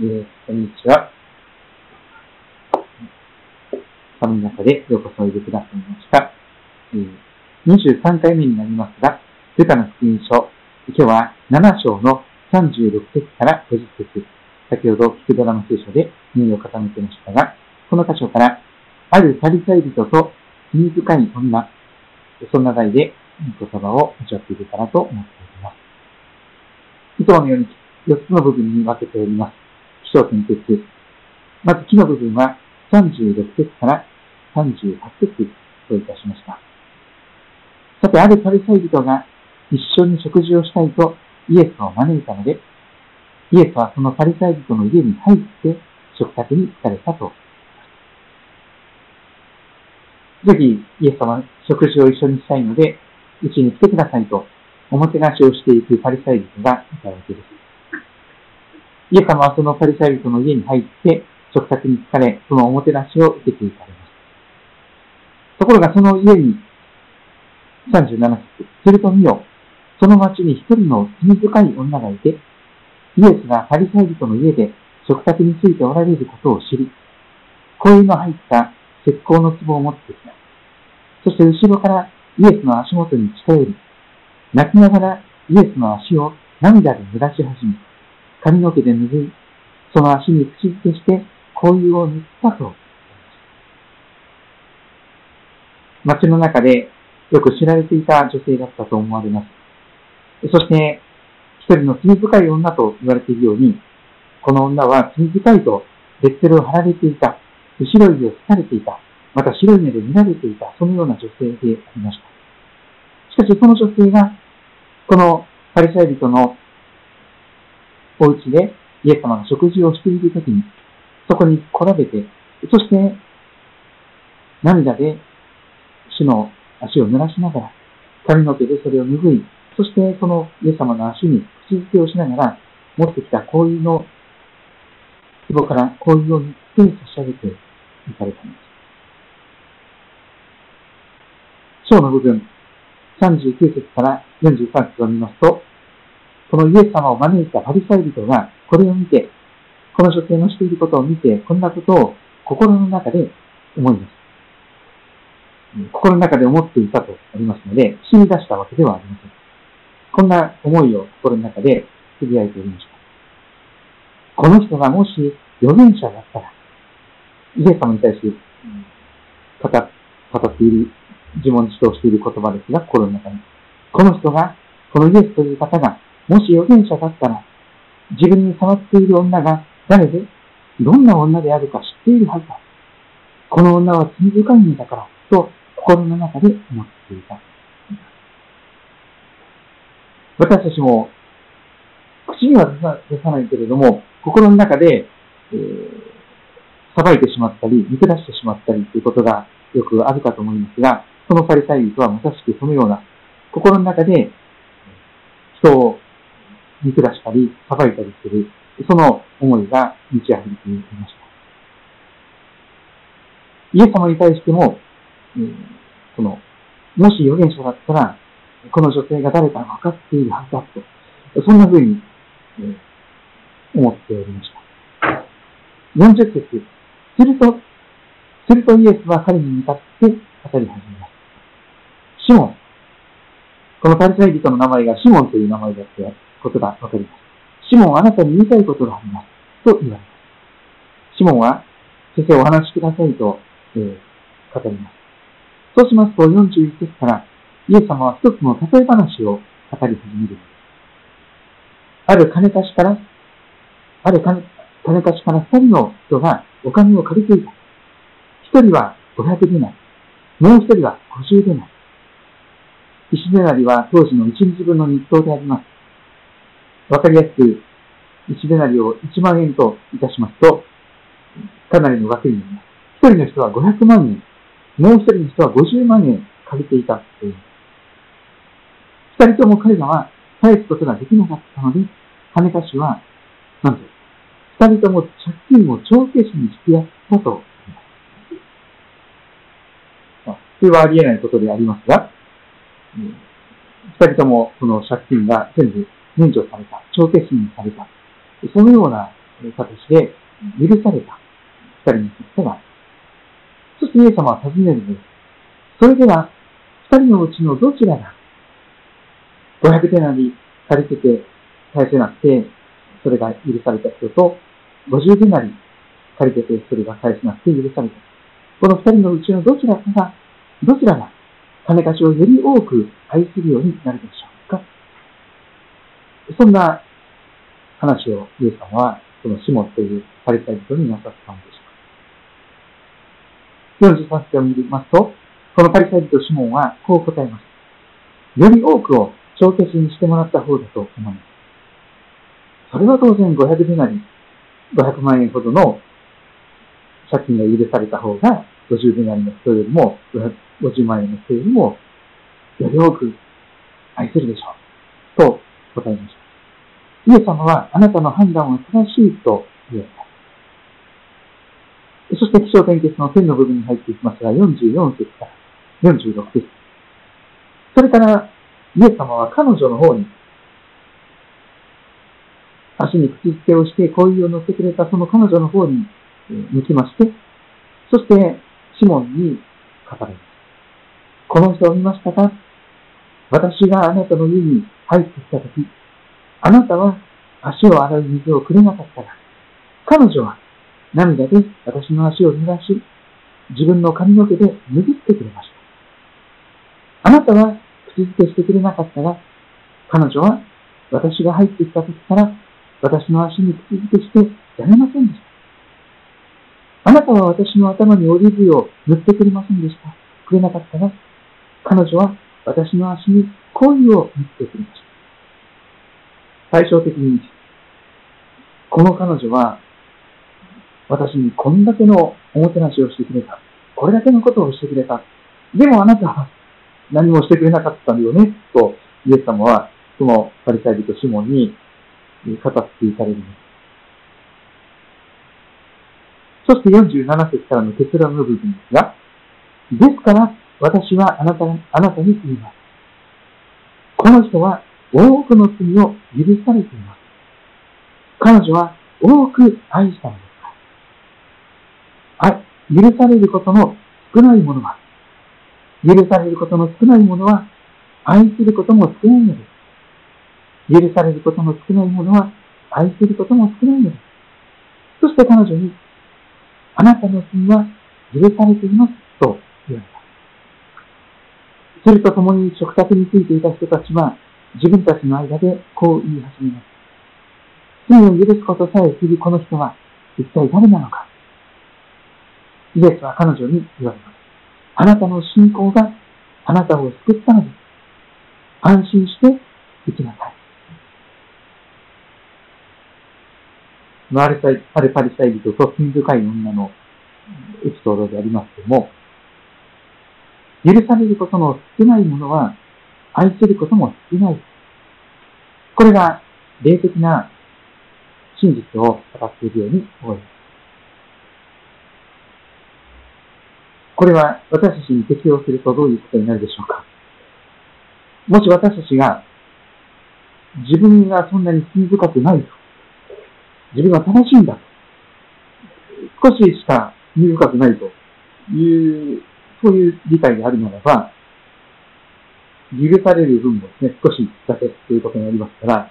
えー、こんにちは。寒い中でようこそおいでくださいました。えー、23回目になりますが、ルカの福音書、今日は7章の36節から50節先ほど聞くドラマ聖書で耳を傾けましたが、この箇所から、あるパリサイ人と罪深い女、そんな題で言葉を味わっていけたらと思っております。いつものように4つの部分に分けております。気象点結。まず木の部分は36節から38節といたしました。さて、あるパリサイ人が一緒に食事をしたいとイエスを招いたので、イエスはそのパリサイ人の家に入って食卓に疲れたと。ぜひ、イエス様、食事を一緒にしたいので、うちに来てくださいと、おもてなしをしていくパリサイ人がいたわけです。イエス様はそのパリサイ人の家に入って、食卓に疲れ、そのおもてなしを受けていかれます。ところがその家に、37節、すると見よ、その町に一人の罪深い女がいて、イエスがパリサイ人の家で食卓についておられることを知り、声の入った石膏の壺を持ってきた。そして後ろからイエスの足元に近寄り、泣きながらイエスの足を涙で濡らし始めた、髪の毛で拭い、その足に口づけして紅油を塗ったと。街の中でよく知られていた女性だったと思われます。そして、一人の罪深い女と言われているように、この女は罪深いとレッテルを貼られていた、後ろ指を突かれていた、また白い目で見られていた、そのような女性でありました。しかしその女性が、このパリサイ人のお家でイエス様が食事をしているときに、そこに来られて、そして涙で主の足を濡らしながら、髪の毛でそれを拭い、そしてそのイエス様の足に口づけをしながら、持ってきた香油の壺から香油を塗って差し上げていかれたんです。章の部分、39節から43節を見ますと、このイエス様を招いたパリサイ人がこれを見て、この女性のしていることを見て、こんなことを心の中で思います。心の中で思っていたとありますので、死に出したわけではありません。こんな思いを心の中でつぶやいておりました。この人がもし預言者だったら、イエス様に対して語っている自問自答している言葉ですが、心の中に。この人が、このイエスという方が、もし預言者だったら、自分に触っている女が誰で、どんな女であるか知っているはずだ。この女は罪深いんだから、と心の中で思っていた。私たちも、口には出さないけれども、心の中で、えー、裁いてしまったり、見下してしまったりということがよくあるかと思いますが、そのパリサイ人はまさしくそのような心の中で人を見下したり、裁いたりする、その思いが満ち溢れていました。イエス様に対しても、その、もし預言者だったら、この女性が誰か分かっているはずだと、そんな風に、え思っておりました。40節すると、するとイエスは彼に向かって語り始めます。シモン。このパリサイ人の名前がシモンという名前だってことがわかります。シモン、あなたに言いたいことがあります。と言われます。シモンは、先生お話しくださいと、えー、語ります。そうしますと、41節から、イエス様は一つの例え話を語り始める。ある金貸しから、ある金金貸しから二人の人がお金を借りていた。一人は500デナリ、もう一人は50デナリ。石デナリは当時の1日分の日当であります。わかりやすく、石デナリを1万円といたしますと、かなりの額になります。一人の人は500万円、もう一人の人は50万円借りていたという。二人とも彼らは返すことができなかったので、金貸しは、なんと、二人とも借金を帳消しにしてやったと普通はありえないことでありますが、二人ともその借金が全部免除された、帳消しにされた。そのような形で許された二人の人が、そしてイエス様は尋ねるのです。それでは、二人のうちのどちらが、500デナリ借りてて返せなくて、それが許された人と、50デナリ借りててそれが返せなくて許された。この二人のうちのどちらかが、どちらが金貸しをより多く愛するようになるでしょうかそんな話をイエス様は、このシモンというパリサイ人になさったのでした。43節を見ますと、このパリサイ人シモンはこう答えます。より多くを帳消しにしてもらった方だと思います。それは当然500デナリ、500万円ほどの借金が許された方が、50デナリの人よりも、50万円の人よりも、より多く愛するでしょう。と答えました。イエス様はあなたの判断は正しいと言われた。そして気象点結の点の部分に入っていきますが、44節から46節。それから、イエス様は彼女の方に、足に口づけをして恋を乗せてくれたその彼女の方に向きまして、そして、シモンに語られます。この人を見ましたか？私があなたの家に入ってきたとき、あなたは足を洗う水をくれなかったが、彼女は涙で私の足を濡らし、自分の髪の毛で拭ってくれました。あなたは口づけしてくれなかったが、彼女は私が入ってきた時から私の足に口づけしてやめませんでした。あなたは私の頭にオリーブ油を塗ってくれませんでした。くれなかったが、彼女は私の足に恋を塗ってくれました。対照的に、この彼女は、私にこんだけのおもてなしをしてくれた。これだけのことをしてくれた。でもあなたは何もしてくれなかったんだよね、と、イエス様は、そのパリサイ人シモンに語っていかれるんです。そして47節からの結論の部分ですが、ですから私はあなたあなたに言います。この人は多くの罪を許されています。彼女は多く愛したのですか？許されることの少ないものは、許されることの少ないものは、愛することも少ないのです。許されることの少ないものは、愛することも少ないのです。そして彼女に、あなたの罪は許されていますそれと共に食卓についていた人たちは、自分たちの間でこう言い始めます。罪を許すことさえするこの人は一体誰なのかイエスは彼女に言われます。あなたの信仰があなたを救ったのです。安心して生きなさい。アルアルパリサイ人と罪深い女のエピソードでありますけども、許されることの少ないものは愛することも少ない。これが霊的な真実を語っているように思います。これは私たちに適用するとどういうことになるでしょうかもし私たちが自分がそんなに罪深くないと、自分は正しいんだと、少ししか罪深くないという、そういう理解であるならば、許される分もですね、少しだけということになりますから、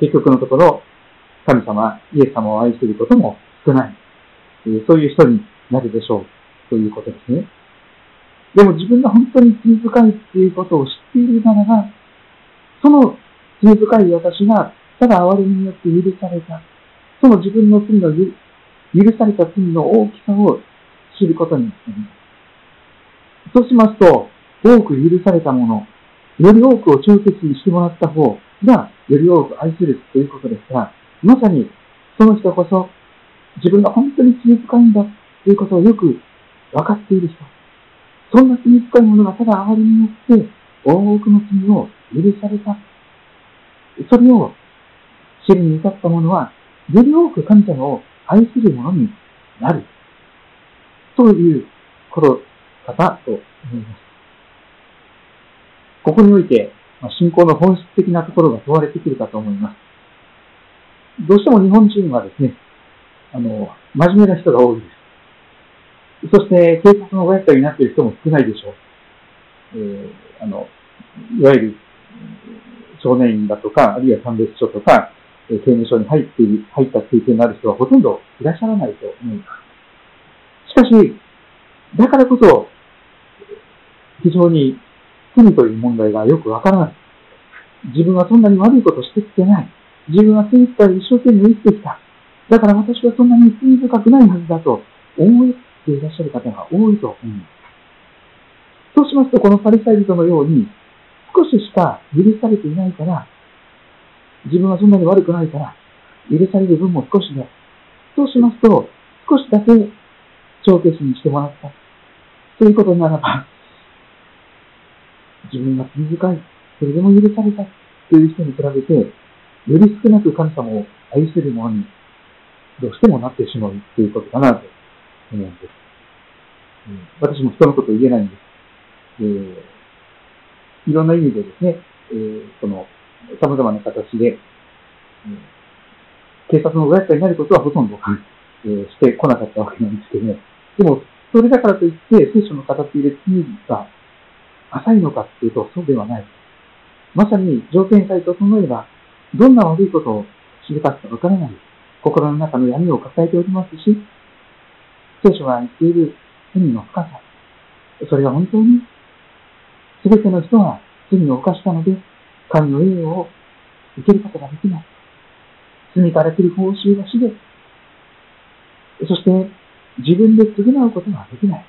結局のところ、神様、イエス様を愛することも少ない。そういう人になるでしょう。ということですね。でも自分が本当に罪深いっていうことを知っているならば、その罪深い私が、ただ憐れみによって許された、その自分の罪の許された罪の大きさを知ることになります。そうしますと、多く許されたもの、より多くを帳消しにしてもらった方が、より多く愛するということですが、まさに、その人こそ、自分が本当に罪深いんだということをよく分かっている人。そんな罪深いものがただ哀れによって、多くの罪を許された。それを知るに至った者は、より多く神様を愛する者になる。ということ方と思います。ここにおいて、信仰の本質的なところが問われてくるかと思います。どうしても日本人はですね、あの、真面目な人が多いです。そして、警察のご役になっている人も少ないでしょう。えー、あの、いわゆる、少年院だとか、あるいは参別所とか、え刑務所に入っている、入った経験のある人はほとんどいらっしゃらないと思います。しかし、だからこそ、非常に罪という問題がよくわからない。自分はそんなに悪いことしてきてない。自分は精一杯一生懸命生きてきた。だから私はそんなに罪深くないはずだと思っていらっしゃる方が多いと思います。そうしますと、このパリサイ人のように、少ししか許されていないから、自分はそんなに悪くないから、許される分も少しで。そうしますと、少しだけ帳消しにしてもらった。そういうことならば、自分が罪深い。それでも許された。という人に比べて、より少なく神様を愛する者に、どうしてもなってしまうということかなと思うんです。うん、私も人のこと言えないんです。えー、いろんな意味でですね、えー、その、様々な形で、警察の親役になることはほとんど、えー、してこなかったわけなんですけども、でも、それだからといって、聖書の語っている罪が浅いのかっていうと、そうではない。まさに条件さえ整えば、どんな悪いことを知りかすかわからない。心の中の闇を抱えておりますし、聖書が言っている罪の深さ。それが本当に、すべての人は罪を犯したので、神の栄誉を受けることができない。罪から来る報酬が死で、そして自分で償うことができない。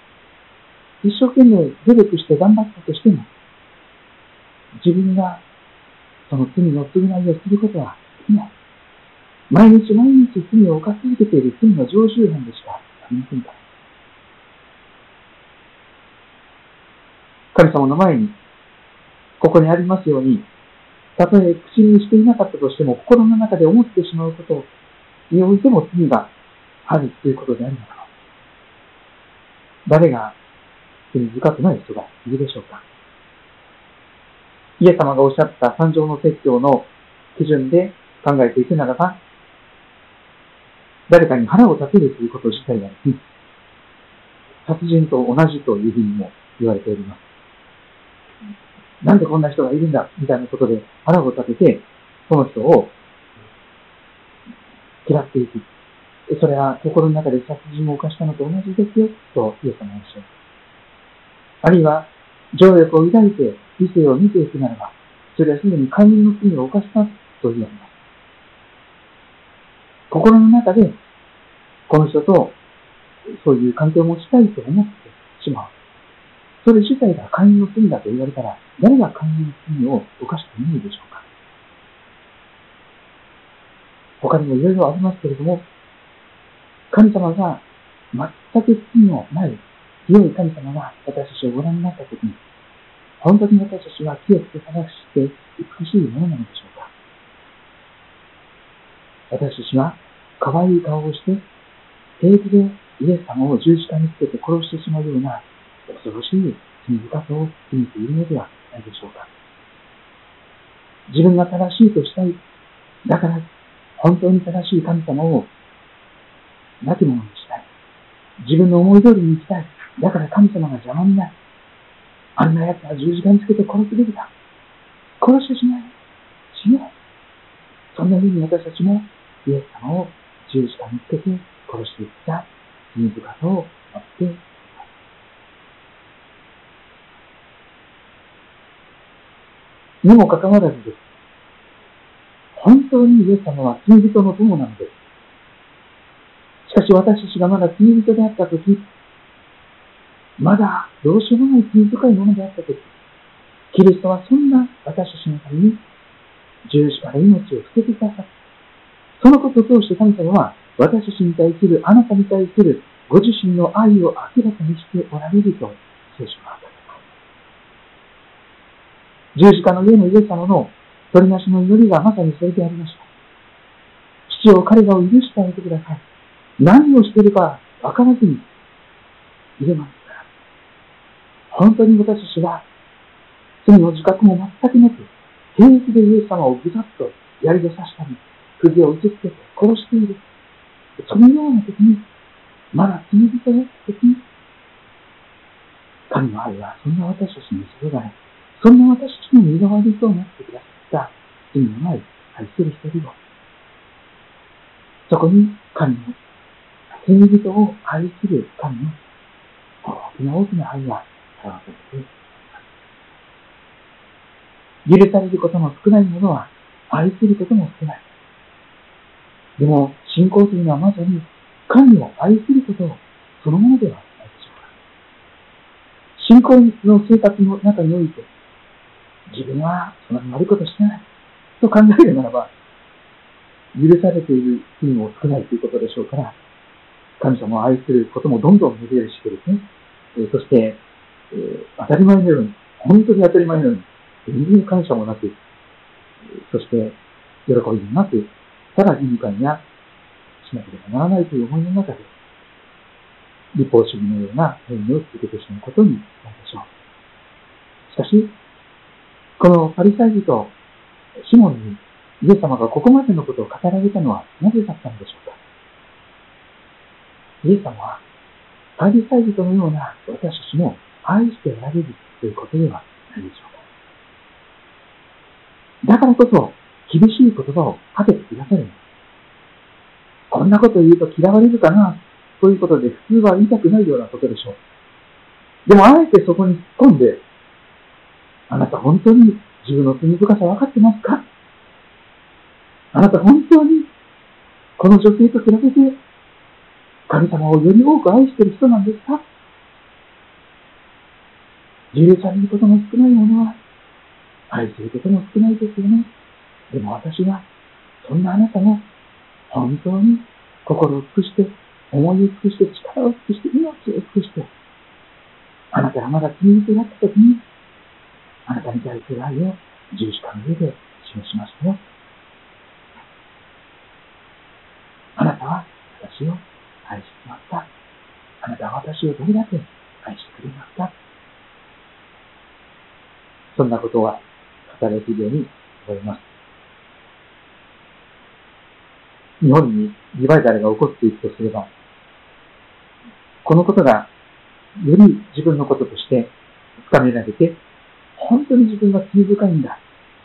一生懸命努力して頑張ったとしても、自分がその罪の償いをすることはできない。毎日毎日罪を犯し続けている罪の常習犯でしかありませんから。神様の前に、ここにありますように、たとえ口にしていなかったとしても、心の中で思ってしまうことにおいても罪があるということであるのか。誰が罪深くない人がいるでしょうか。イエス様がおっしゃった三条の説教の基準で考えていくならば、誰かに腹を立てるということ自体がですね、殺人と同じというふうにも言われております。なんでこんな人がいるんだみたいなことで腹を立てて、その人を嫌っていく。それは心の中で殺人を犯したのと同じですよ、とイエス様はおっしゃる。あるいは、情欲を抱いて理性を見ていくならば、それはすでに寛民の罪を犯したと言われます。心の中で、この人とそういう関係を持ちたいと思ってしまう。それ自体が寛民の罪だと言われたら、誰が寛民の罪を犯していないでしょうか他にもいろいろありますけれども、神様が全く罪のない清い神様が私たちをご覧になったときに、本当に私たちは清くて正しくて美しいものなのでしょうか？私たちは可愛い顔をして、平気でイエス様を十字架につけて殺してしまうような恐ろしい罪深さを秘めているのではないでしょうか？自分が正しいとしたい。だから、本当に正しい神様を亡き者にしたい。自分の思い通りに生きたい。だから神様が邪魔になる。あんな奴は十字架につけて殺すべきだ。殺してしまえ。死ね。そんな風に私たちもイエス様を十字架につけて殺していった罪深さを持っています。にもかかわらずです。本当にイエス様は罪人の友なのです。しかし私たちがまだ罪人であったとき、まだどうしようもない罪深いものであったとき、キリストはそんな私たちのために十字架で命を捨ててくださった。そのことを通して神様は私たちに対する、あなたに対するご自身の愛を明らかにしておられると聖書は語ります。十字架の上のイエス様の取りなしの祈りがまさにそれでありました。父を彼らを許してあげてください。何をしているか分からずに入れます。本当に私たちは罪の自覚も全くなく、平気でイエス様をぐざっと槍で刺したり、釘を打ちつけて殺している。そのような時に、まだ罪人だった時に、神の愛はそんな私たちに注がれ、そんな私たちの身代わりとなってくださった意味のない愛する一人を、そこに神の罪人を愛する神の大きな大きな愛が表されています。許されることの少ないものは愛することも少ない。でも、信仰というのはまさに神を愛することそのものではないでしょうか。信仰の生活の中において、自分はそんなに悪いことしてないと考えるならば、許されている罪も少ないということでしょうから、神様を愛することもどんどん目減りしてですね、えそして、えー、当たり前のように、本当に当たり前のように、全然感謝もなく、そして喜びもなく、ただ義務感やしなければならないという思いの中で、立法主義のような歩みを続けてしまうことになるでしょう。しかし、このパリサイ人とシモンにイエス様がここまでのことを語られたのはなぜだったのでしょうか？イエス様はパリサイ人のような私たちも愛しておられるということではないでしょうか。だからこそ厳しい言葉をかけてくださるんです。こんなこと言うと嫌われるかなということで普通は言いたくないようなことでしょう。でもあえてそこに突っ込んで、あなた本当に自分の罪深さ分かってますか？あなた本当にこの女性と比べて神様をより多く愛している人なんですか？許されることの少ないものは愛することも少ないですよね。でも私はそんなあなたの本当に心を尽くして、思いを尽くして、力を尽くして、命を尽くして、あなたがまだ罪人だった時に、あなたに対する愛を十字架の上で示しましたよ。あなたは私を愛していますかあなたは私をどれだけ愛してくれますかそんなことは語られるように思います。日本にリバイタルが起こっていくとすれば、このことがより自分のこととして深められて、本当に自分が罪深いんだ。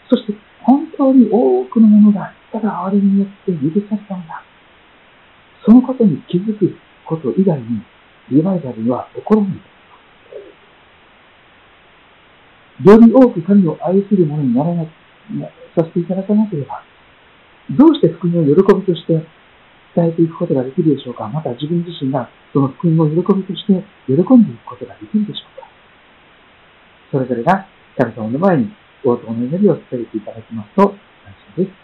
そして本当に多くのものがただ哀れみによって許されたんだ。そのことに気づくこと以外に、リバイバルには起こらない。より多く神を愛する者にならなさせていただかなければ、どうして福音を喜びとして伝えていくことができるでしょうかまた自分自身がその福音を喜びとして喜んでいくことができるでしょうかそれぞれが神様の前に応答の祈りを伝えていただきますと安心です。